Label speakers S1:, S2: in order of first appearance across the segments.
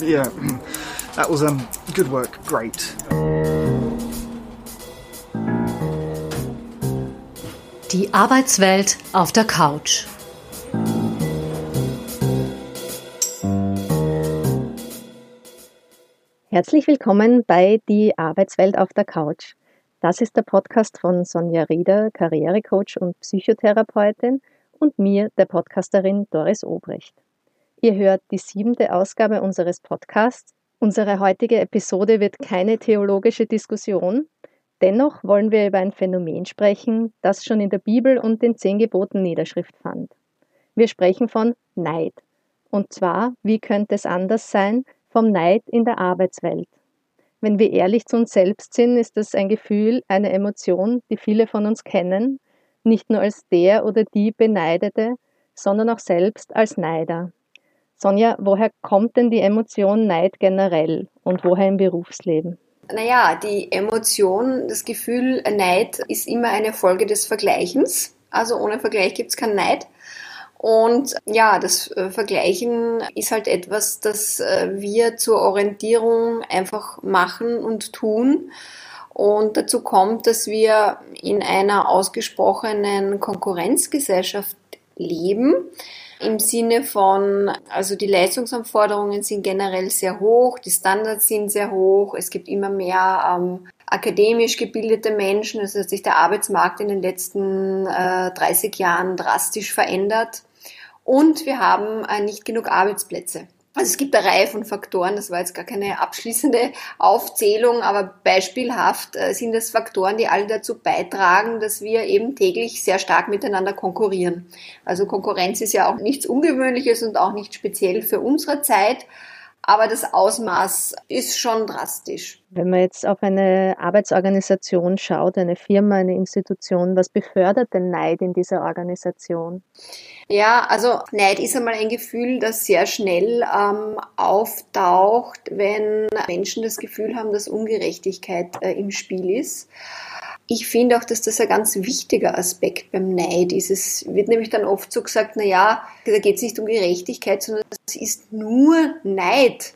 S1: Yeah, that was um, good work. Great.
S2: Die Arbeitswelt auf der Couch. Herzlich willkommen bei Die Arbeitswelt auf der Couch. Das ist der Podcast von Sonja Rieder, Karrierecoach und Psychotherapeutin und mir, der Podcasterin Doris Obrecht. Ihr hört die siebente Ausgabe unseres Podcasts. Unsere heutige Episode wird keine theologische Diskussion. Dennoch wollen wir über ein Phänomen sprechen, das schon in der Bibel und den zehn Geboten Niederschrift fand. Wir sprechen von Neid. Und zwar, wie könnte es anders sein, vom Neid in der Arbeitswelt. Wenn wir ehrlich zu uns selbst sind, ist das ein Gefühl, eine Emotion, die viele von uns kennen, nicht nur als der oder die Beneidete, sondern auch selbst als Neider. Sonja, woher kommt denn die Emotion Neid generell und woher im Berufsleben?
S3: Naja, die Emotion, das Gefühl Neid ist immer eine Folge des Vergleichens. Also ohne Vergleich gibt es keinen Neid. Und ja, das äh, Vergleichen ist halt etwas, das äh, wir zur Orientierung einfach machen und tun. Und dazu kommt, dass wir in einer ausgesprochenen Konkurrenzgesellschaft leben im Sinne von, also die Leistungsanforderungen sind generell sehr hoch, die Standards sind sehr hoch, es gibt immer mehr ähm, akademisch gebildete Menschen, es hat sich der Arbeitsmarkt in den letzten äh, 30 Jahren drastisch verändert und wir haben äh, nicht genug Arbeitsplätze. Also es gibt eine Reihe von Faktoren, das war jetzt gar keine abschließende Aufzählung, aber beispielhaft äh, sind das Faktoren, die alle dazu beitragen, dass wir eben täglich sehr stark miteinander konkurrieren. Also Konkurrenz ist ja auch nichts Ungewöhnliches und auch nicht speziell für unsere Zeit. Aber das Ausmaß ist schon drastisch.
S2: Wenn man jetzt auf eine Arbeitsorganisation schaut, eine Firma, eine Institution, was befördert den Neid in dieser Organisation?
S3: Ja, also Neid ist einmal ein Gefühl, das sehr schnell ähm, auftaucht, wenn Menschen das Gefühl haben, dass Ungerechtigkeit äh, im Spiel ist. Ich finde auch, dass das ein ganz wichtiger Aspekt beim Neid ist. Es wird nämlich dann oft so gesagt, na ja, da geht es nicht um Gerechtigkeit, sondern es ist nur Neid.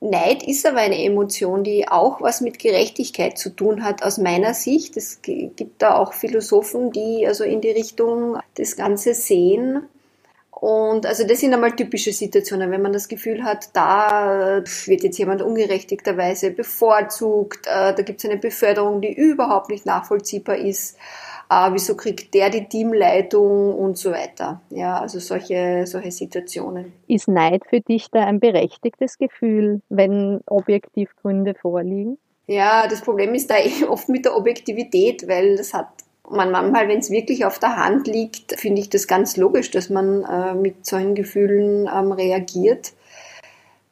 S3: Neid ist aber eine Emotion, die auch was mit Gerechtigkeit zu tun hat, aus meiner Sicht. Es gibt da auch Philosophen, die also in die Richtung das Ganze sehen. Und also das sind einmal typische Situationen, wenn man das Gefühl hat, da wird jetzt jemand ungerechtigterweise bevorzugt, äh, da gibt es eine Beförderung, die überhaupt nicht nachvollziehbar ist, äh, wieso kriegt der die Teamleitung und so weiter. Ja, also solche, solche Situationen.
S2: Ist Neid für dich da ein berechtigtes Gefühl, wenn objektiv Gründe vorliegen?
S3: Ja, das Problem ist da oft mit der Objektivität, weil das hat man manchmal, wenn es wirklich auf der Hand liegt, finde ich das ganz logisch, dass man äh, mit solchen Gefühlen ähm, reagiert.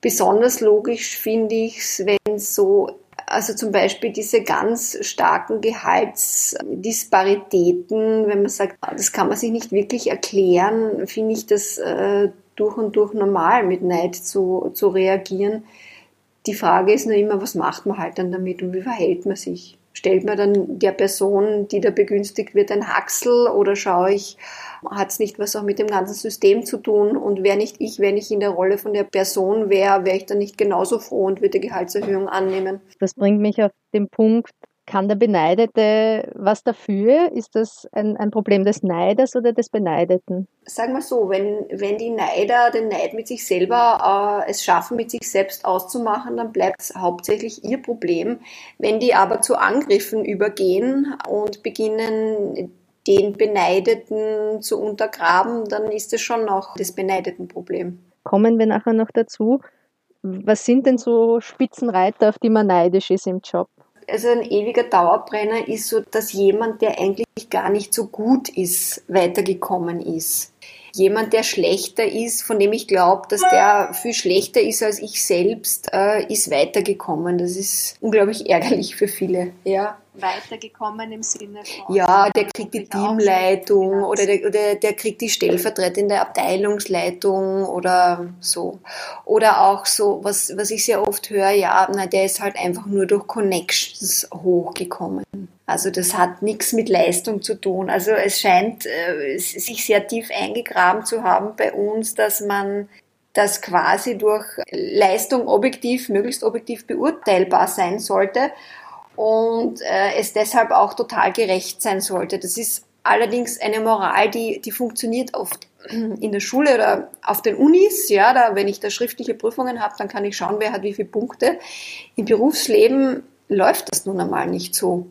S3: Besonders logisch finde ich es, wenn so, also zum Beispiel diese ganz starken Gehaltsdisparitäten, wenn man sagt, das kann man sich nicht wirklich erklären, finde ich das äh, durch und durch normal, mit Neid zu, zu reagieren. Die Frage ist nur immer, was macht man halt dann damit und wie verhält man sich? Stellt man dann der Person, die da begünstigt wird, ein Haxel oder schaue ich, hat es nicht was auch mit dem ganzen System zu tun und wäre nicht ich, wenn ich in der Rolle von der Person wäre, wäre ich dann nicht genauso froh und würde Gehaltserhöhung annehmen.
S2: Das bringt mich auf den Punkt, kann der Beneidete was dafür? Ist das ein, ein Problem des Neiders oder des Beneideten?
S3: Sagen wir so, wenn, wenn die Neider den Neid mit sich selber äh, es schaffen, mit sich selbst auszumachen, dann bleibt es hauptsächlich ihr Problem. Wenn die aber zu Angriffen übergehen und beginnen, den Beneideten zu untergraben, dann ist es schon noch das Beneideten Problem.
S2: Kommen wir nachher noch dazu. Was sind denn so Spitzenreiter, auf die man neidisch ist im Job?
S3: Also ein ewiger Dauerbrenner ist so, dass jemand, der eigentlich gar nicht so gut ist, weitergekommen ist. Jemand, der schlechter ist, von dem ich glaube, dass der viel schlechter ist als ich selbst, äh, ist weitergekommen. Das ist unglaublich ärgerlich für viele. Ja
S2: weitergekommen im Sinne von.
S3: Ja, der kriegt die Teamleitung oder der, oder der kriegt die stellvertretende Abteilungsleitung oder so. Oder auch so, was, was ich sehr oft höre, ja, na, der ist halt einfach nur durch Connections hochgekommen. Also das hat nichts mit Leistung zu tun. Also es scheint äh, sich sehr tief eingegraben zu haben bei uns, dass man das quasi durch Leistung objektiv, möglichst objektiv beurteilbar sein sollte und äh, es deshalb auch total gerecht sein sollte. Das ist allerdings eine Moral, die, die funktioniert oft in der Schule oder auf den Unis, ja, da, wenn ich da schriftliche Prüfungen habe, dann kann ich schauen, wer hat wie viele Punkte. Im Berufsleben läuft das nun einmal nicht so.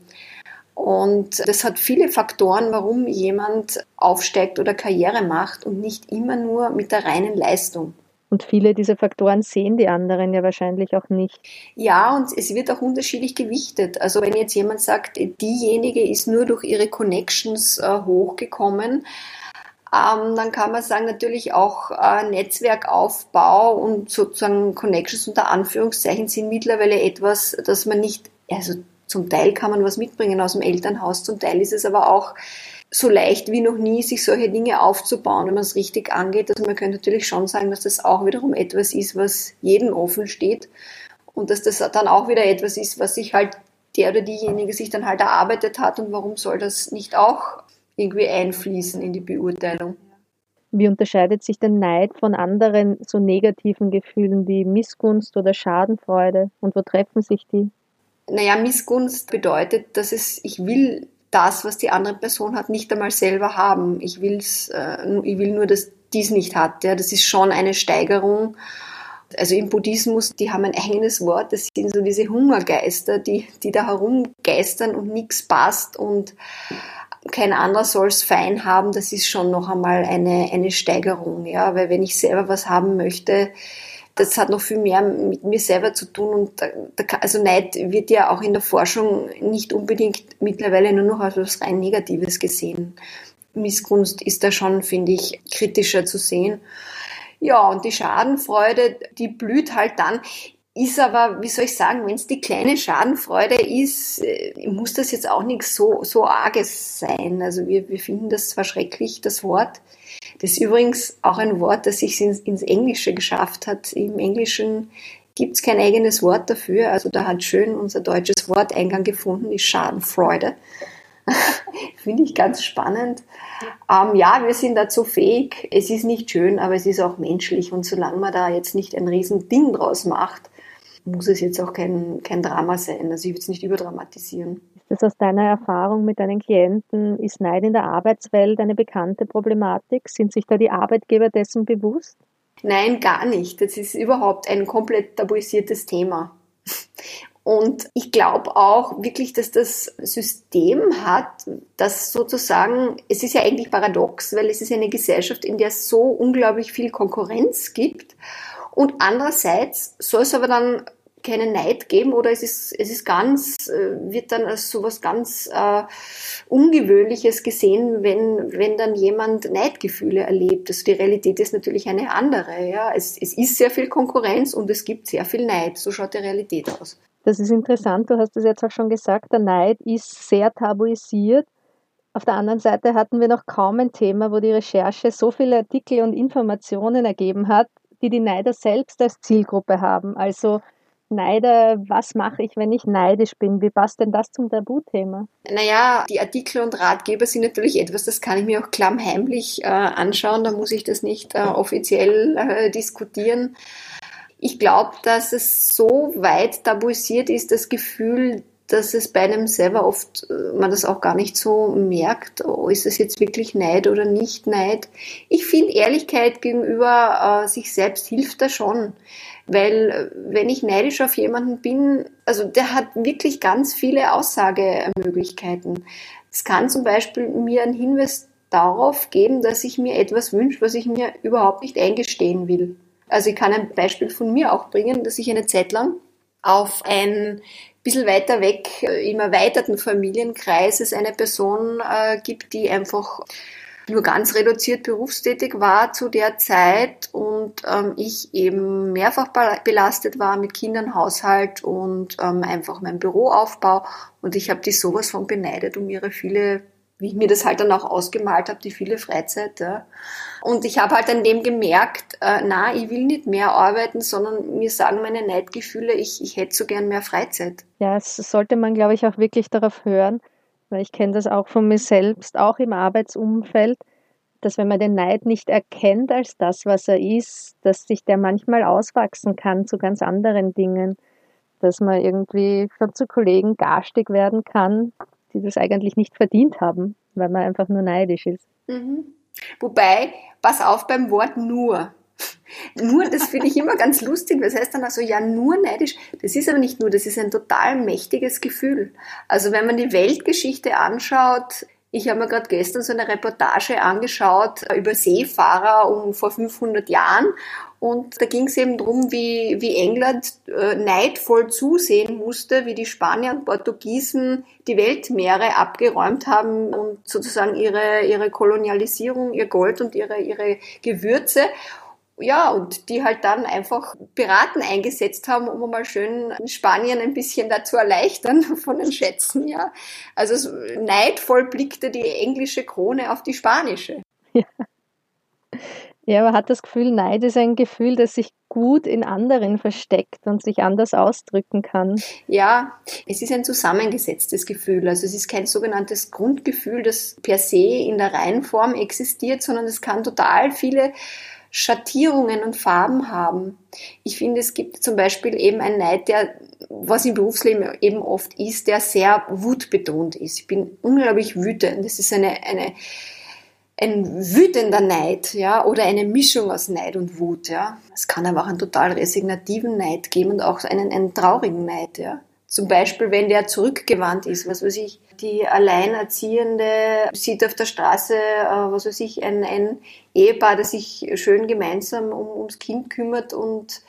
S3: Und das hat viele Faktoren, warum jemand aufsteigt oder Karriere macht und nicht immer nur mit der reinen Leistung.
S2: Und viele dieser Faktoren sehen die anderen ja wahrscheinlich auch nicht.
S3: Ja, und es wird auch unterschiedlich gewichtet. Also wenn jetzt jemand sagt, diejenige ist nur durch ihre Connections äh, hochgekommen, ähm, dann kann man sagen, natürlich auch äh, Netzwerkaufbau und sozusagen Connections unter Anführungszeichen sind mittlerweile etwas, das man nicht, also zum Teil kann man was mitbringen aus dem Elternhaus, zum Teil ist es aber auch so leicht wie noch nie, sich solche Dinge aufzubauen, wenn man es richtig angeht. Also man könnte natürlich schon sagen, dass das auch wiederum etwas ist, was jedem offen steht und dass das dann auch wieder etwas ist, was sich halt der oder diejenige sich dann halt erarbeitet hat und warum soll das nicht auch irgendwie einfließen in die Beurteilung.
S2: Wie unterscheidet sich der Neid von anderen so negativen Gefühlen wie Missgunst oder Schadenfreude und wo treffen sich die?
S3: Naja, Missgunst bedeutet, dass es, ich will das, was die andere Person hat, nicht einmal selber haben. Ich, will's, äh, ich will nur, dass dies nicht hat. Ja. Das ist schon eine Steigerung. Also im Buddhismus, die haben ein eigenes Wort, das sind so diese Hungergeister, die, die da herumgeistern und nichts passt und kein anderer soll es fein haben, das ist schon noch einmal eine, eine Steigerung. Ja. Weil wenn ich selber was haben möchte, das hat noch viel mehr mit mir selber zu tun und da, also Neid wird ja auch in der Forschung nicht unbedingt mittlerweile nur noch als etwas rein Negatives gesehen. Missgunst ist da schon, finde ich, kritischer zu sehen. Ja, und die Schadenfreude, die blüht halt dann. Ist aber, wie soll ich sagen, wenn es die kleine Schadenfreude ist, äh, muss das jetzt auch nichts so, so Arges sein. Also wir, wir finden das zwar schrecklich, das Wort, das ist übrigens auch ein Wort, das sich ins, ins Englische geschafft hat. Im Englischen gibt es kein eigenes Wort dafür. Also da hat schön unser deutsches Wort Eingang gefunden, die Schadenfreude. Finde ich ganz spannend. Ähm, ja, wir sind dazu fähig. Es ist nicht schön, aber es ist auch menschlich. Und solange man da jetzt nicht ein riesen Ding draus macht, muss es jetzt auch kein, kein Drama sein. Also ich würde es nicht überdramatisieren.
S2: Ist das aus deiner Erfahrung mit deinen Klienten, ist Neid in der Arbeitswelt eine bekannte Problematik? Sind sich da die Arbeitgeber dessen bewusst?
S3: Nein, gar nicht. Das ist überhaupt ein komplett tabuisiertes Thema. Und ich glaube auch wirklich, dass das System hat, das sozusagen, es ist ja eigentlich paradox, weil es ist eine Gesellschaft, in der es so unglaublich viel Konkurrenz gibt. Und andererseits soll es aber dann keinen Neid geben oder es ist, es ist ganz, äh, wird dann als sowas ganz äh, Ungewöhnliches gesehen, wenn, wenn dann jemand Neidgefühle erlebt. Also die Realität ist natürlich eine andere. Ja? Es, es ist sehr viel Konkurrenz und es gibt sehr viel Neid. So schaut die Realität aus.
S2: Das ist interessant, du hast es jetzt auch schon gesagt, der Neid ist sehr tabuisiert. Auf der anderen Seite hatten wir noch kaum ein Thema, wo die Recherche so viele Artikel und Informationen ergeben hat, die die Neider selbst als Zielgruppe haben. Also Neider, was mache ich, wenn ich neidisch bin? Wie passt denn das zum Tabuthema?
S3: Naja, die Artikel und Ratgeber sind natürlich etwas, das kann ich mir auch klammheimlich äh, anschauen, da muss ich das nicht äh, offiziell äh, diskutieren. Ich glaube, dass es so weit tabuisiert ist, das Gefühl, dass es bei einem selber oft, äh, man das auch gar nicht so merkt, oh, ist es jetzt wirklich Neid oder nicht Neid. Ich finde, Ehrlichkeit gegenüber äh, sich selbst hilft da schon. Weil äh, wenn ich neidisch auf jemanden bin, also der hat wirklich ganz viele Aussagemöglichkeiten. Es kann zum Beispiel mir einen Hinweis darauf geben, dass ich mir etwas wünsche, was ich mir überhaupt nicht eingestehen will. Also ich kann ein Beispiel von mir auch bringen, dass ich eine Zeit lang auf ein bisschen weiter weg äh, im erweiterten Familienkreis es eine Person äh, gibt, die einfach nur ganz reduziert berufstätig war zu der Zeit und ähm, ich eben mehrfach belastet war mit Kindern, Haushalt und ähm, einfach mein Büroaufbau. Und ich habe die sowas von beneidet um ihre viele, wie ich mir das halt dann auch ausgemalt habe, die viele Freizeit. Ja. Und ich habe halt an dem gemerkt, äh, na, ich will nicht mehr arbeiten, sondern mir sagen meine Neidgefühle, ich, ich hätte so gern mehr Freizeit.
S2: Ja, das sollte man, glaube ich, auch wirklich darauf hören, weil ich kenne das auch von mir selbst, auch im Arbeitsumfeld, dass wenn man den Neid nicht erkennt als das, was er ist, dass sich der manchmal auswachsen kann zu ganz anderen Dingen, dass man irgendwie schon zu Kollegen garstig werden kann, die das eigentlich nicht verdient haben, weil man einfach nur neidisch ist.
S3: Mhm. Wobei, pass auf beim Wort nur. Nur, das finde ich immer ganz lustig. Was heißt dann also, ja, nur neidisch? Das ist aber nicht nur, das ist ein total mächtiges Gefühl. Also wenn man die Weltgeschichte anschaut, ich habe mir gerade gestern so eine Reportage angeschaut über Seefahrer um vor 500 Jahren und da ging es eben darum, wie, wie England äh, neidvoll zusehen musste, wie die Spanier und Portugiesen die Weltmeere abgeräumt haben und sozusagen ihre, ihre Kolonialisierung, ihr Gold und ihre, ihre Gewürze ja, und die halt dann einfach Piraten eingesetzt haben, um mal schön Spanien ein bisschen dazu erleichtern von den Schätzen, ja. Also neidvoll blickte die englische Krone auf die spanische.
S2: Ja. Ja, aber hat das Gefühl, Neid ist ein Gefühl, das sich gut in anderen versteckt und sich anders ausdrücken kann.
S3: Ja, es ist ein zusammengesetztes Gefühl. Also es ist kein sogenanntes Grundgefühl, das per se in der Reihenform existiert, sondern es kann total viele Schattierungen und Farben haben. Ich finde, es gibt zum Beispiel eben einen Neid, der, was im Berufsleben eben oft ist, der sehr wutbetont ist. Ich bin unglaublich wütend. Das ist eine, eine, ein wütender Neid, ja, oder eine Mischung aus Neid und Wut, ja. Es kann aber auch einen total resignativen Neid geben und auch einen, einen traurigen Neid, ja. Zum Beispiel, wenn der zurückgewandt ist, was weiß ich, die Alleinerziehende sieht auf der Straße, äh, was weiß ich, ein, ein Ehepaar, das sich schön gemeinsam um, ums Kind kümmert und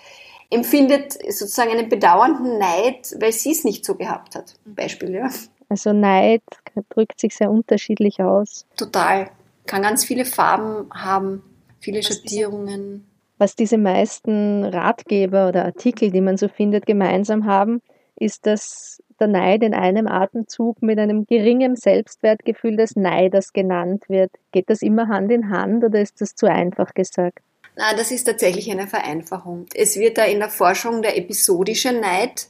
S3: empfindet sozusagen einen bedauernden Neid, weil sie es nicht so gehabt hat. Beispiel, ja.
S2: Also Neid drückt sich sehr unterschiedlich aus.
S3: Total. Kann ganz viele Farben haben, viele Schattierungen.
S2: Was diese meisten Ratgeber oder Artikel, die man so findet, gemeinsam haben, ist, dass der Neid in einem Atemzug mit einem geringen Selbstwertgefühl des Neiders genannt wird. Geht das immer Hand in Hand oder ist das zu einfach gesagt?
S3: Na, das ist tatsächlich eine Vereinfachung. Es wird da in der Forschung der episodische Neid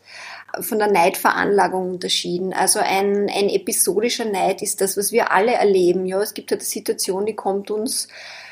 S3: von der Neidveranlagung unterschieden. Also ein, ein episodischer Neid ist das, was wir alle erleben. Ja, es gibt halt eine Situation, die kommt uns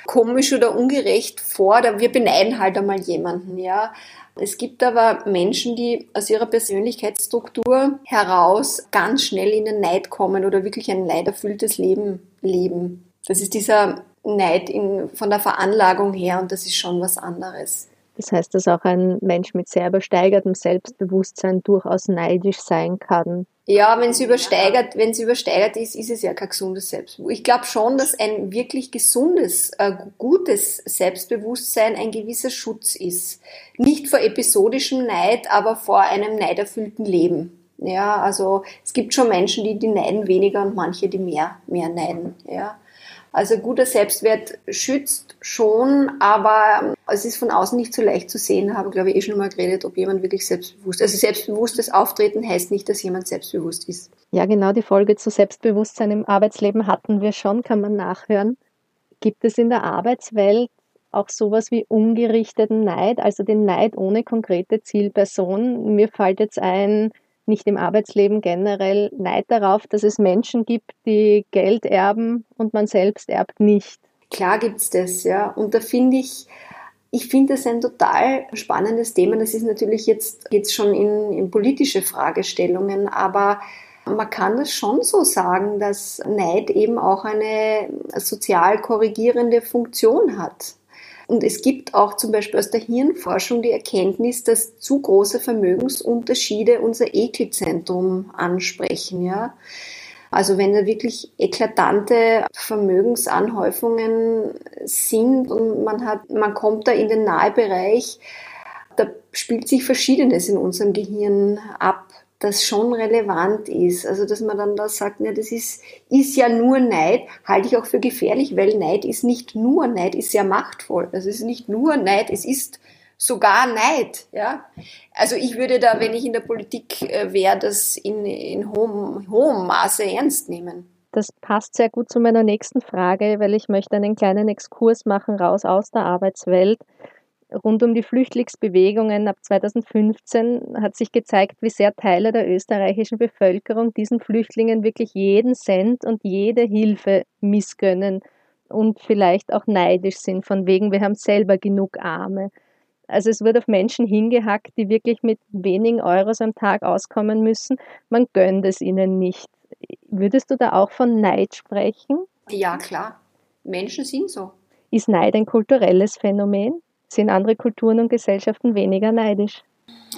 S3: komisch oder ungerecht vor. Wir beneiden halt einmal jemanden, ja. Es gibt aber Menschen, die aus ihrer Persönlichkeitsstruktur heraus ganz schnell in den Neid kommen oder wirklich ein leiderfülltes Leben leben. Das ist dieser Neid in, von der Veranlagung her und das ist schon was anderes.
S2: Das heißt, dass auch ein Mensch mit sehr übersteigertem Selbstbewusstsein durchaus neidisch sein kann.
S3: Ja, wenn es übersteigert, wenn es übersteigert ist, ist es ja kein gesundes Selbstbewusstsein. Ich glaube schon, dass ein wirklich gesundes, äh, gutes Selbstbewusstsein ein gewisser Schutz ist. Nicht vor episodischem Neid, aber vor einem neiderfüllten Leben. Ja, also es gibt schon Menschen, die, die neiden weniger und manche, die mehr, mehr neiden. Ja. Also guter Selbstwert schützt schon, aber es ist von außen nicht so leicht zu sehen, habe glaube ich eh schon mal geredet, ob jemand wirklich selbstbewusst ist. Also selbstbewusstes Auftreten heißt nicht, dass jemand selbstbewusst ist.
S2: Ja, genau, die Folge zu Selbstbewusstsein im Arbeitsleben hatten wir schon, kann man nachhören. Gibt es in der Arbeitswelt auch sowas wie ungerichteten Neid, also den Neid ohne konkrete Zielperson? Mir fällt jetzt ein, nicht im Arbeitsleben generell Neid darauf, dass es Menschen gibt, die Geld erben und man selbst erbt nicht.
S3: Klar gibt's das, ja. Und da finde ich, ich finde das ein total spannendes Thema. Das ist natürlich jetzt, jetzt schon in, in politische Fragestellungen, aber man kann das schon so sagen, dass Neid eben auch eine sozial korrigierende Funktion hat. Und es gibt auch zum Beispiel aus der Hirnforschung die Erkenntnis, dass zu große Vermögensunterschiede unser Ekelzentrum ansprechen, ja. Also wenn da wirklich eklatante Vermögensanhäufungen sind und man hat, man kommt da in den Nahbereich, da spielt sich Verschiedenes in unserem Gehirn ab das schon relevant ist. Also, dass man dann da sagt, ja, das ist, ist ja nur Neid, halte ich auch für gefährlich, weil Neid ist nicht nur Neid, ist sehr machtvoll. Also, es ist nicht nur Neid, es ist sogar Neid, ja. Also, ich würde da, wenn ich in der Politik äh, wäre, das in, in hohem, hohem Maße ernst nehmen.
S2: Das passt sehr gut zu meiner nächsten Frage, weil ich möchte einen kleinen Exkurs machen raus aus der Arbeitswelt rund um die Flüchtlingsbewegungen ab 2015 hat sich gezeigt, wie sehr Teile der österreichischen Bevölkerung diesen Flüchtlingen wirklich jeden Cent und jede Hilfe missgönnen und vielleicht auch neidisch sind, von wegen, wir haben selber genug Arme. Also es wird auf Menschen hingehackt, die wirklich mit wenigen Euros am Tag auskommen müssen. Man gönnt es ihnen nicht. Würdest du da auch von Neid sprechen?
S3: Ja, klar. Menschen sind so.
S2: Ist Neid ein kulturelles Phänomen? Sind andere Kulturen und Gesellschaften weniger neidisch?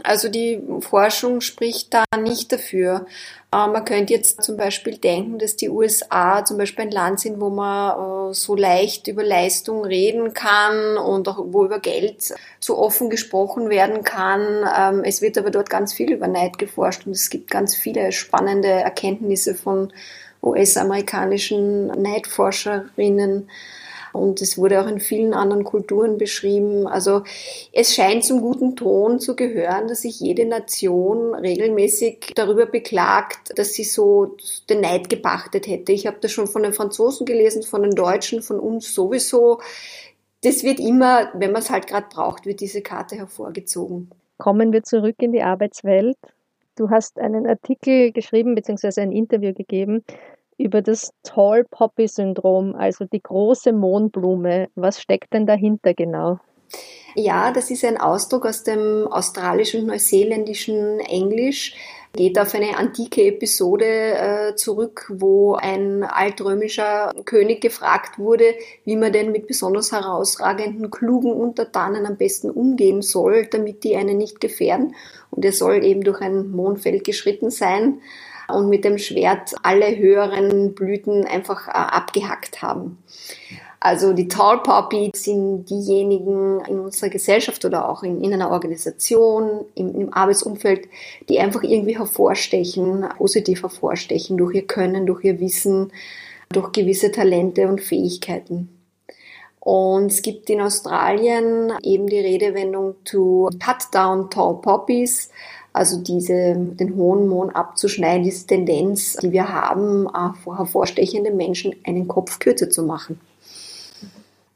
S3: Also die Forschung spricht da nicht dafür. Äh, man könnte jetzt zum Beispiel denken, dass die USA zum Beispiel ein Land sind, wo man äh, so leicht über Leistung reden kann und auch wo über Geld so offen gesprochen werden kann. Ähm, es wird aber dort ganz viel über Neid geforscht und es gibt ganz viele spannende Erkenntnisse von US-amerikanischen Neidforscherinnen. Und es wurde auch in vielen anderen Kulturen beschrieben. Also es scheint zum guten Ton zu gehören, dass sich jede Nation regelmäßig darüber beklagt, dass sie so den Neid gepachtet hätte. Ich habe das schon von den Franzosen gelesen, von den Deutschen, von uns sowieso. Das wird immer, wenn man es halt gerade braucht, wird diese Karte hervorgezogen.
S2: Kommen wir zurück in die Arbeitswelt. Du hast einen Artikel geschrieben bzw. ein Interview gegeben über das Tall Poppy Syndrom, also die große Mohnblume. Was steckt denn dahinter genau?
S3: Ja, das ist ein Ausdruck aus dem australischen und neuseeländischen Englisch. Geht auf eine antike Episode äh, zurück, wo ein altrömischer König gefragt wurde, wie man denn mit besonders herausragenden, klugen Untertanen am besten umgehen soll, damit die einen nicht gefährden. Und er soll eben durch ein Mondfeld geschritten sein und mit dem Schwert alle höheren Blüten einfach äh, abgehackt haben. Also die Tall Poppy sind diejenigen in unserer Gesellschaft oder auch in, in einer Organisation, im, im, Arbeitsumfeld, die einfach irgendwie hervorstechen, positiv hervorstechen durch ihr Können, durch ihr Wissen, durch gewisse Talente und Fähigkeiten. Und es gibt in Australien eben die Redewendung to cut down tall poppies, also diese, den hohen Mohn abzuschneiden, diese Tendenz, die wir haben, äh, hervorstechende Menschen einen Kopf kürzer zu machen.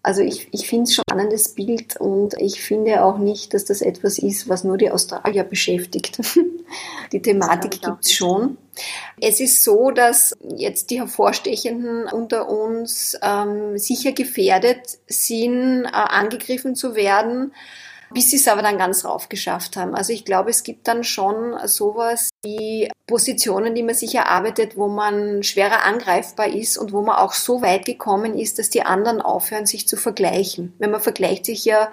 S3: Also ich, ich finde es schon ein spannendes Bild und ich finde auch nicht, dass das etwas ist, was nur die Australier beschäftigt. die Thematik gibt es schon. Es ist so, dass jetzt die Hervorstechenden unter uns ähm, sicher gefährdet sind, äh, angegriffen zu werden bis sie es aber dann ganz rauf geschafft haben. Also ich glaube, es gibt dann schon sowas wie Positionen, die man sich erarbeitet, wo man schwerer angreifbar ist und wo man auch so weit gekommen ist, dass die anderen aufhören, sich zu vergleichen. Wenn man vergleicht sich ja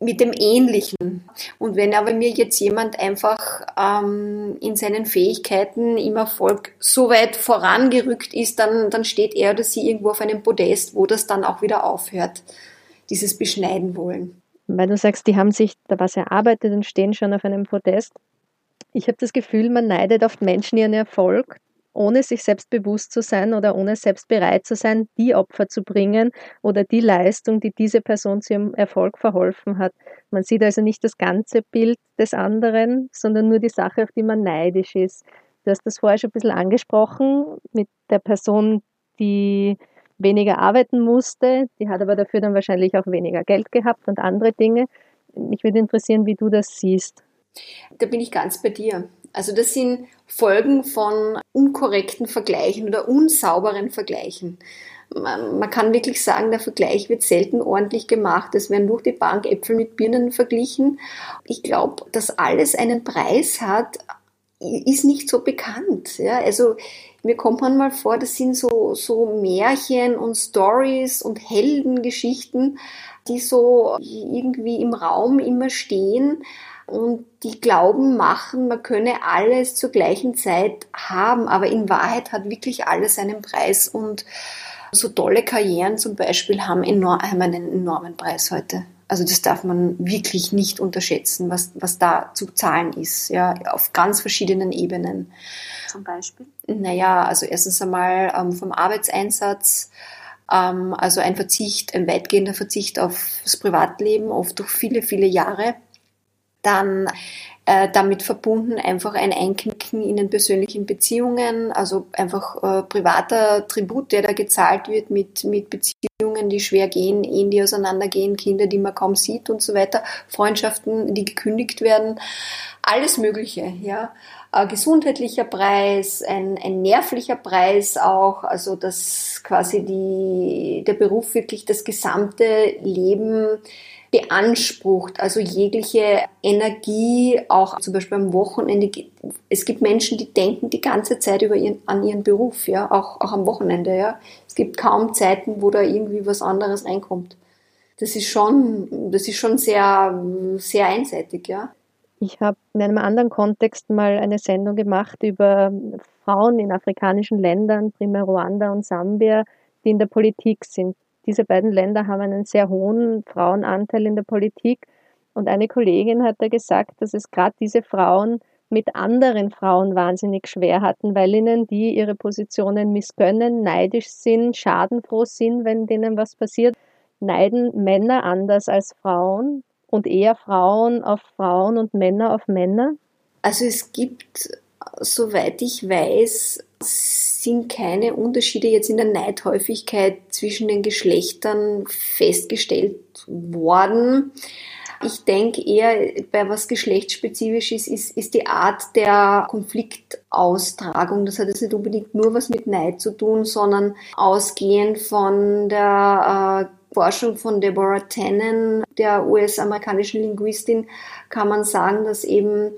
S3: mit dem Ähnlichen. Und wenn aber mir jetzt jemand einfach ähm, in seinen Fähigkeiten im Erfolg so weit vorangerückt ist, dann, dann steht er oder sie irgendwo auf einem Podest, wo das dann auch wieder aufhört, dieses Beschneiden wollen
S2: weil du sagst, die haben sich da was erarbeitet und stehen schon auf einem Podest. Ich habe das Gefühl, man neidet oft Menschen ihren Erfolg, ohne sich selbst bewusst zu sein oder ohne selbst bereit zu sein, die Opfer zu bringen oder die Leistung, die diese Person zu ihrem Erfolg verholfen hat. Man sieht also nicht das ganze Bild des anderen, sondern nur die Sache, auf die man neidisch ist. Du hast das vorher schon ein bisschen angesprochen mit der Person, die weniger arbeiten musste. Die hat aber dafür dann wahrscheinlich auch weniger Geld gehabt und andere Dinge. Mich würde interessieren, wie du das siehst.
S3: Da bin ich ganz bei dir. Also das sind Folgen von unkorrekten Vergleichen oder unsauberen Vergleichen. Man kann wirklich sagen, der Vergleich wird selten ordentlich gemacht. Es werden durch die Bank Äpfel mit Birnen verglichen. Ich glaube, dass alles einen Preis hat, ist nicht so bekannt. Ja? Also mir kommt manchmal vor, das sind so, so Märchen und Stories und Heldengeschichten, die so irgendwie im Raum immer stehen und die Glauben machen, man könne alles zur gleichen Zeit haben, aber in Wahrheit hat wirklich alles einen Preis und so tolle Karrieren zum Beispiel haben, enorm, haben einen enormen Preis heute. Also das darf man wirklich nicht unterschätzen, was, was da zu zahlen ist, ja, auf ganz verschiedenen Ebenen.
S2: Zum Beispiel?
S3: Naja, also erstens einmal ähm, vom Arbeitseinsatz, ähm, also ein Verzicht, ein weitgehender Verzicht auf das Privatleben, oft durch viele, viele Jahre. Dann äh, damit verbunden einfach ein Einknicken in den persönlichen Beziehungen, also einfach äh, privater Tribut, der da gezahlt wird mit, mit Beziehungen, die schwer gehen, Ehen, die auseinandergehen, Kinder, die man kaum sieht und so weiter, Freundschaften, die gekündigt werden, alles Mögliche, ja. Ein gesundheitlicher Preis, ein, ein nervlicher Preis auch, also dass quasi die, der Beruf wirklich das gesamte Leben beansprucht, also jegliche Energie, auch zum Beispiel am Wochenende. Es gibt Menschen, die denken die ganze Zeit über ihren, an ihren Beruf, ja, auch, auch am Wochenende, ja. Es gibt kaum Zeiten, wo da irgendwie was anderes reinkommt. Das ist schon, das ist schon sehr, sehr einseitig, ja.
S2: Ich habe in einem anderen Kontext mal eine Sendung gemacht über Frauen in afrikanischen Ländern, primär Ruanda und Sambia, die in der Politik sind. Diese beiden Länder haben einen sehr hohen Frauenanteil in der Politik. Und eine Kollegin hat da gesagt, dass es gerade diese Frauen mit anderen Frauen wahnsinnig schwer hatten, weil ihnen die ihre Positionen missgönnen, neidisch sind, schadenfroh sind, wenn denen was passiert, neiden Männer anders als Frauen und eher Frauen auf Frauen und Männer auf Männer?
S3: Also es gibt, soweit ich weiß, sind keine Unterschiede jetzt in der Neidhäufigkeit zwischen den Geschlechtern festgestellt worden. Ich denke eher, bei was geschlechtsspezifisch ist, ist, ist die Art der Konfliktaustragung. Das hat jetzt nicht unbedingt nur was mit Neid zu tun, sondern ausgehend von der äh, Forschung von Deborah Tannen, der US-amerikanischen Linguistin, kann man sagen, dass eben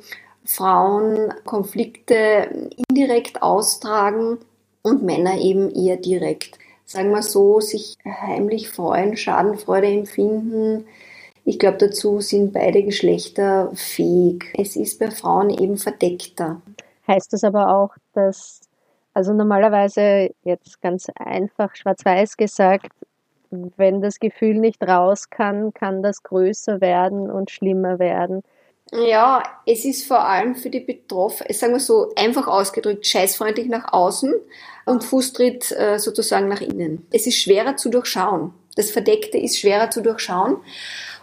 S3: Frauen Konflikte indirekt austragen und Männer eben eher direkt. Sagen wir so, sich heimlich freuen, Schadenfreude empfinden. Ich glaube, dazu sind beide Geschlechter fähig. Es ist bei Frauen eben verdeckter.
S2: Heißt das aber auch, dass, also normalerweise jetzt ganz einfach schwarz-weiß gesagt, wenn das Gefühl nicht raus kann, kann das größer werden und schlimmer werden.
S3: Ja, es ist vor allem für die Betroffenen, sagen wir so einfach ausgedrückt, scheißfreundlich nach außen und Fußtritt äh, sozusagen nach innen. Es ist schwerer zu durchschauen. Das Verdeckte ist schwerer zu durchschauen.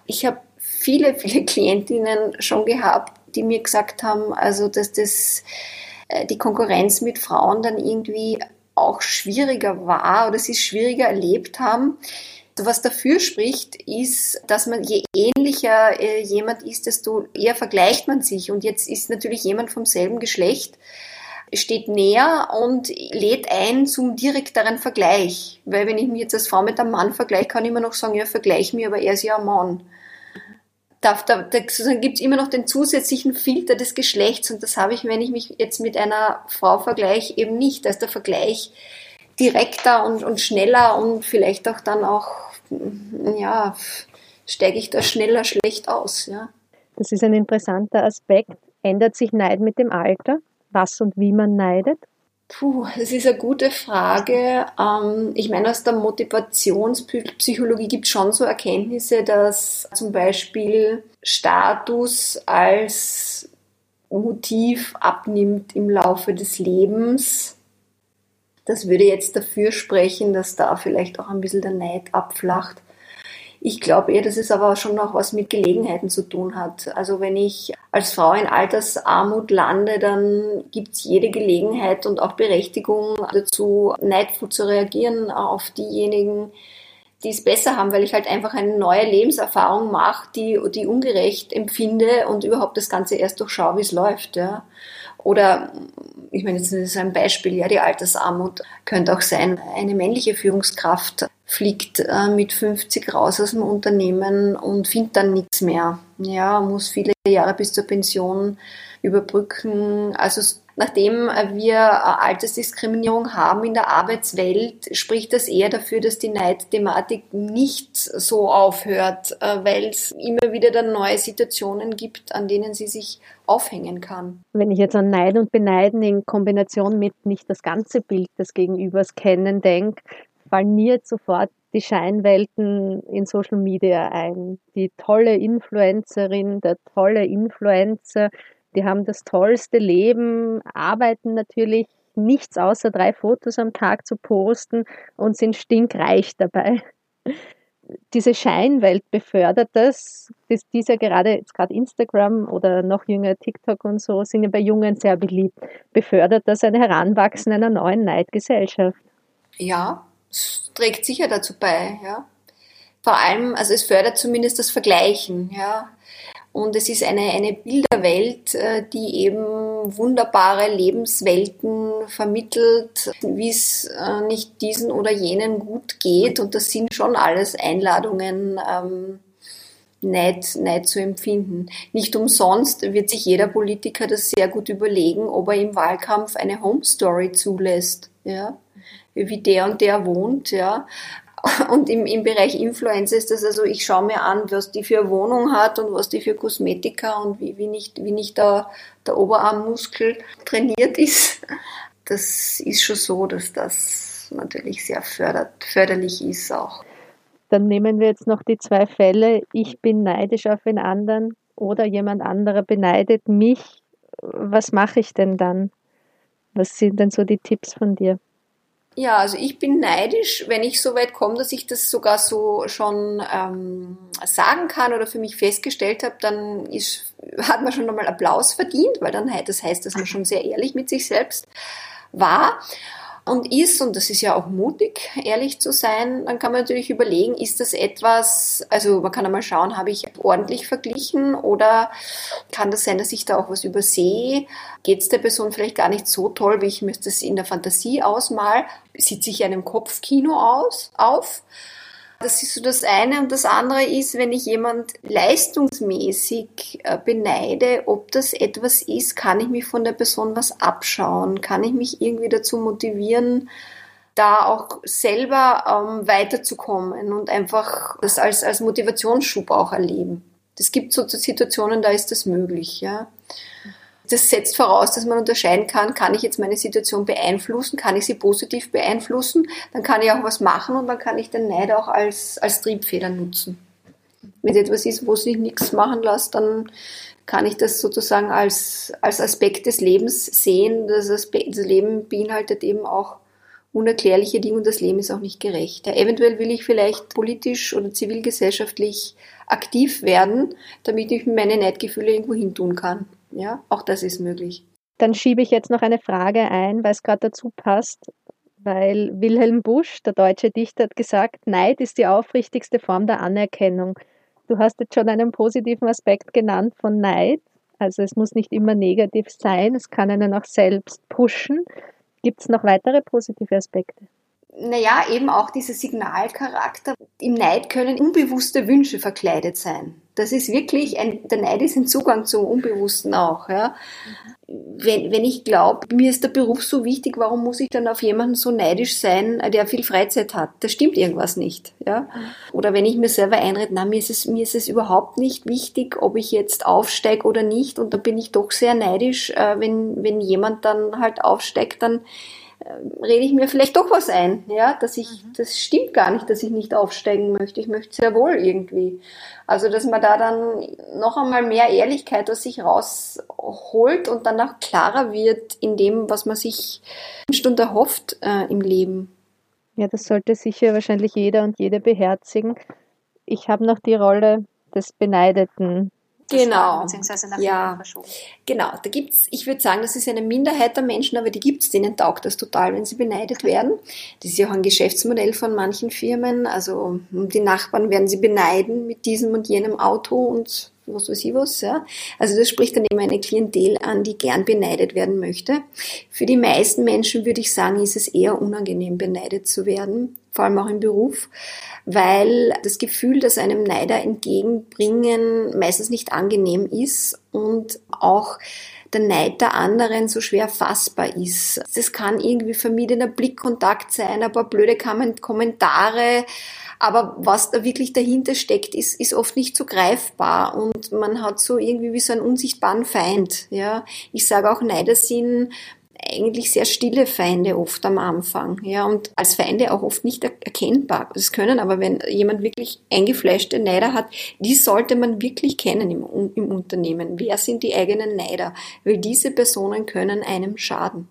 S3: Ich habe viele, viele Klientinnen schon gehabt, die mir gesagt haben, also dass das äh, die Konkurrenz mit Frauen dann irgendwie auch schwieriger war oder sie es schwieriger erlebt haben was dafür spricht, ist, dass man je ähnlicher äh, jemand ist, desto eher vergleicht man sich. Und jetzt ist natürlich jemand vom selben Geschlecht, steht näher und lädt ein zum direkteren Vergleich. Weil wenn ich mich jetzt als Frau mit einem Mann vergleiche, kann ich immer noch sagen, ja, vergleich mich, aber er ist ja ein Mann. Da, da, da gibt es immer noch den zusätzlichen Filter des Geschlechts und das habe ich, wenn ich mich jetzt mit einer Frau vergleiche, eben nicht. Da ist der Vergleich direkter und, und schneller und vielleicht auch dann auch, ja, steige ich da schneller schlecht aus, ja.
S2: Das ist ein interessanter Aspekt. Ändert sich Neid mit dem Alter? Was und wie man neidet?
S3: Puh, das ist eine gute Frage. Ähm, ich meine, aus der Motivationspsychologie gibt es schon so Erkenntnisse, dass zum Beispiel Status als Motiv abnimmt im Laufe des Lebens das würde jetzt dafür sprechen, dass da vielleicht auch ein bisschen der Neid abflacht. Ich glaube eher, dass es aber schon noch was mit Gelegenheiten zu tun hat. Also wenn ich als Frau in Altersarmut lande, dann gibt es jede Gelegenheit und auch Berechtigung dazu, neidvoll zu reagieren auf diejenigen, die es besser haben, weil ich halt einfach eine neue Lebenserfahrung mache, die, die ungerecht empfinde und überhaupt das Ganze erst durchschaue, wie es läuft. Ja. Oder, ich meine, jetzt ist ein Beispiel, ja, die Altersarmut könnte auch sein, eine männliche Führungskraft fliegt äh, mit 50 raus aus dem Unternehmen und findet dann nichts mehr. Ja, muss viele Jahre bis zur Pension überbrücken. Also Nachdem wir Altersdiskriminierung haben in der Arbeitswelt, spricht das eher dafür, dass die Neidthematik nicht so aufhört, äh, weil es immer wieder dann neue Situationen gibt, an denen sie sich aufhängen kann.
S2: Wenn ich jetzt an Neid und Beneiden in Kombination mit nicht das ganze Bild des Gegenübers kennen denke, fallen mir sofort die Scheinwelten in Social Media ein. Die tolle Influencerin, der tolle Influencer, die haben das tollste Leben, arbeiten natürlich nichts außer drei Fotos am Tag zu posten und sind stinkreich dabei. diese Scheinwelt befördert das, das dieser gerade, jetzt gerade Instagram oder noch jünger TikTok und so, sind ja bei Jungen sehr beliebt, befördert das ein Heranwachsen einer neuen Neidgesellschaft.
S3: Ja, es trägt sicher dazu bei, ja. Vor allem, also es fördert zumindest das Vergleichen, ja. Und es ist eine, eine Bilderwelt, äh, die eben wunderbare Lebenswelten vermittelt, wie es äh, nicht diesen oder jenen gut geht. Und das sind schon alles Einladungen, ähm, Neid, Neid zu empfinden. Nicht umsonst wird sich jeder Politiker das sehr gut überlegen, ob er im Wahlkampf eine Home Story zulässt. Ja? wie der und der wohnt, ja. Und im, im Bereich Influencer ist das also, ich schaue mir an, was die für Wohnung hat und was die für Kosmetika und wie, wie nicht, wie nicht der, der Oberarmmuskel trainiert ist. Das ist schon so, dass das natürlich sehr fördert, förderlich ist auch.
S2: Dann nehmen wir jetzt noch die zwei Fälle. Ich bin neidisch auf den anderen oder jemand anderer beneidet mich. Was mache ich denn dann? Was sind denn so die Tipps von dir?
S3: Ja, also ich bin neidisch, wenn ich so weit komme, dass ich das sogar so schon ähm, sagen kann oder für mich festgestellt habe, dann ist, hat man schon nochmal Applaus verdient, weil dann das heißt, dass man schon sehr ehrlich mit sich selbst war und ist, und das ist ja auch mutig, ehrlich zu sein, dann kann man natürlich überlegen, ist das etwas, also man kann einmal schauen, habe ich ordentlich verglichen oder kann das sein, dass ich da auch was übersehe? Geht es der Person vielleicht gar nicht so toll, wie ich mir das in der Fantasie ausmal? Sieht sich einem Kopfkino aus, auf? Das ist so das eine. Und das andere ist, wenn ich jemand leistungsmäßig äh, beneide, ob das etwas ist, kann ich mich von der Person was abschauen? Kann ich mich irgendwie dazu motivieren, da auch selber ähm, weiterzukommen und einfach das als, als Motivationsschub auch erleben? Es gibt so Situationen, da ist das möglich, ja das setzt voraus, dass man unterscheiden kann, kann ich jetzt meine Situation beeinflussen, kann ich sie positiv beeinflussen, dann kann ich auch was machen und dann kann ich den Neid auch als, als Triebfeder nutzen. Wenn es etwas ist, wo sich nichts machen lässt, dann kann ich das sozusagen als, als Aspekt des Lebens sehen. Das, Aspekt, das Leben beinhaltet eben auch unerklärliche Dinge und das Leben ist auch nicht gerecht. Ja, eventuell will ich vielleicht politisch oder zivilgesellschaftlich aktiv werden, damit ich meine Neidgefühle irgendwo hin tun kann. Ja, auch das ist möglich.
S2: Dann schiebe ich jetzt noch eine Frage ein, weil es gerade dazu passt, weil Wilhelm Busch, der deutsche Dichter, hat gesagt, Neid ist die aufrichtigste Form der Anerkennung. Du hast jetzt schon einen positiven Aspekt genannt von Neid. Also es muss nicht immer negativ sein, es kann einen auch selbst pushen. Gibt es noch weitere positive Aspekte?
S3: Naja, eben auch dieser Signalcharakter. Im Neid können unbewusste Wünsche verkleidet sein. Das ist wirklich, ein, der Neid ist ein Zugang zum Unbewussten auch. Ja. Wenn, wenn ich glaube, mir ist der Beruf so wichtig, warum muss ich dann auf jemanden so neidisch sein, der viel Freizeit hat? Da stimmt irgendwas nicht. Ja. Oder wenn ich mir selber einrede, na, mir ist es, mir ist es überhaupt nicht wichtig, ob ich jetzt aufsteige oder nicht. Und da bin ich doch sehr neidisch, äh, wenn, wenn jemand dann halt aufsteigt, dann rede ich mir vielleicht doch was ein, ja, dass ich, mhm. das stimmt gar nicht, dass ich nicht aufsteigen möchte. Ich möchte sehr wohl irgendwie. Also, dass man da dann noch einmal mehr Ehrlichkeit aus sich rausholt und dann auch klarer wird in dem, was man sich wünscht und erhofft äh, im Leben.
S2: Ja, das sollte sicher wahrscheinlich jeder und jede beherzigen. Ich habe noch die Rolle des Beneideten
S3: genau. beziehungsweise nach ja. verschoben. Genau, da gibt's, ich würde sagen, das ist eine Minderheit der Menschen, aber die gibt's, denen taugt das total, wenn sie beneidet werden. Das ist ja auch ein Geschäftsmodell von manchen Firmen. Also die Nachbarn werden sie beneiden mit diesem und jenem Auto und was weiß ich was. Ja. Also das spricht dann eben eine Klientel an, die gern beneidet werden möchte. Für die meisten Menschen würde ich sagen, ist es eher unangenehm, beneidet zu werden, vor allem auch im Beruf, weil das Gefühl, das einem Neider entgegenbringen, meistens nicht angenehm ist und auch der Neid der anderen so schwer fassbar ist. Das kann irgendwie vermiedener Blickkontakt sein, ein paar blöde Kommentare, aber was da wirklich dahinter steckt, ist, ist oft nicht so greifbar und man hat so irgendwie wie so einen unsichtbaren Feind. Ja, ich sage auch Neider sind eigentlich sehr stille Feinde oft am Anfang, ja, und als Feinde auch oft nicht erkennbar. Das können aber, wenn jemand wirklich eingefleischte Neider hat, die sollte man wirklich kennen im, im Unternehmen. Wer sind die eigenen Neider? Weil diese Personen können einem schaden.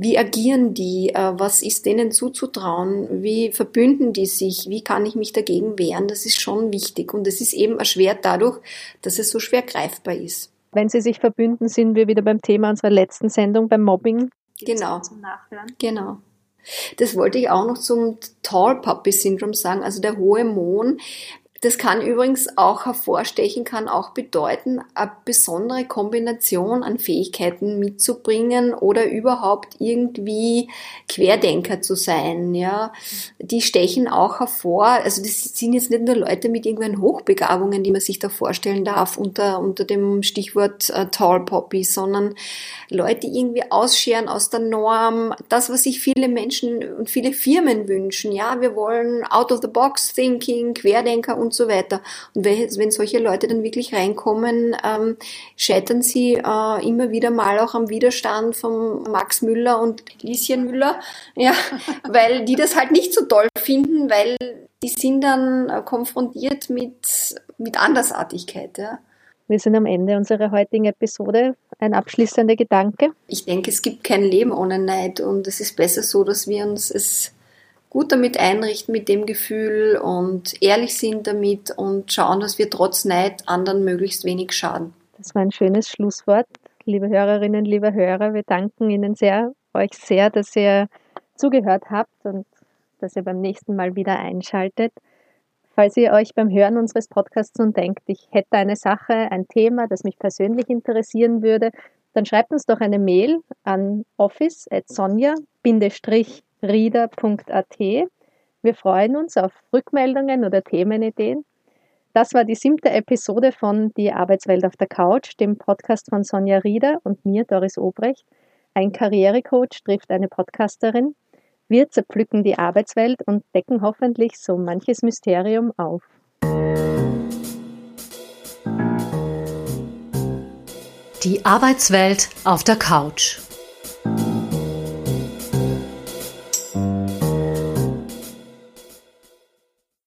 S3: Wie agieren die? Äh, was ist denen zuzutrauen? Wie verbünden die sich? Wie kann ich mich dagegen wehren? Das ist schon wichtig und es ist eben erschwert dadurch, dass es so schwer greifbar ist.
S2: Wenn sie sich verbünden, sind wir wieder beim Thema unserer letzten Sendung beim Mobbing.
S3: Genau. Zum Nachhören. Genau. Das wollte ich auch noch zum Tall Puppy Syndrome sagen, also der hohe Mohn. Das kann übrigens auch hervorstechen, kann auch bedeuten, eine besondere Kombination an Fähigkeiten mitzubringen oder überhaupt irgendwie Querdenker zu sein, ja. Die stechen auch hervor, also das sind jetzt nicht nur Leute mit irgendwelchen Hochbegabungen, die man sich da vorstellen darf unter, unter dem Stichwort äh, Tall Poppy, sondern Leute, irgendwie ausscheren aus der Norm, das, was sich viele Menschen und viele Firmen wünschen, ja. Wir wollen out of the box thinking, Querdenker und und so weiter. Und wenn solche Leute dann wirklich reinkommen, ähm, scheitern sie äh, immer wieder mal auch am Widerstand von Max Müller und Lieschen Müller, ja, weil die das halt nicht so toll finden, weil die sind dann äh, konfrontiert mit, mit Andersartigkeit, ja.
S2: Wir sind am Ende unserer heutigen Episode. Ein abschließender Gedanke?
S3: Ich denke, es gibt kein Leben ohne Neid und es ist besser so, dass wir uns es gut damit einrichten mit dem Gefühl und ehrlich sind damit und schauen, dass wir trotz Neid anderen möglichst wenig schaden.
S2: Das war ein schönes Schlusswort. Liebe Hörerinnen, liebe Hörer, wir danken Ihnen sehr, euch sehr, dass ihr zugehört habt und dass ihr beim nächsten Mal wieder einschaltet. Falls ihr euch beim Hören unseres Podcasts nun denkt, ich hätte eine Sache, ein Thema, das mich persönlich interessieren würde, dann schreibt uns doch eine Mail an office.sonja-, rieder.at. Wir freuen uns auf Rückmeldungen oder Themenideen. Das war die siebte Episode von Die Arbeitswelt auf der Couch, dem Podcast von Sonja Rieder und mir, Doris Obrecht. Ein Karrierecoach trifft eine Podcasterin. Wir zerpflücken die Arbeitswelt und decken hoffentlich so manches Mysterium auf.
S4: Die Arbeitswelt auf der Couch.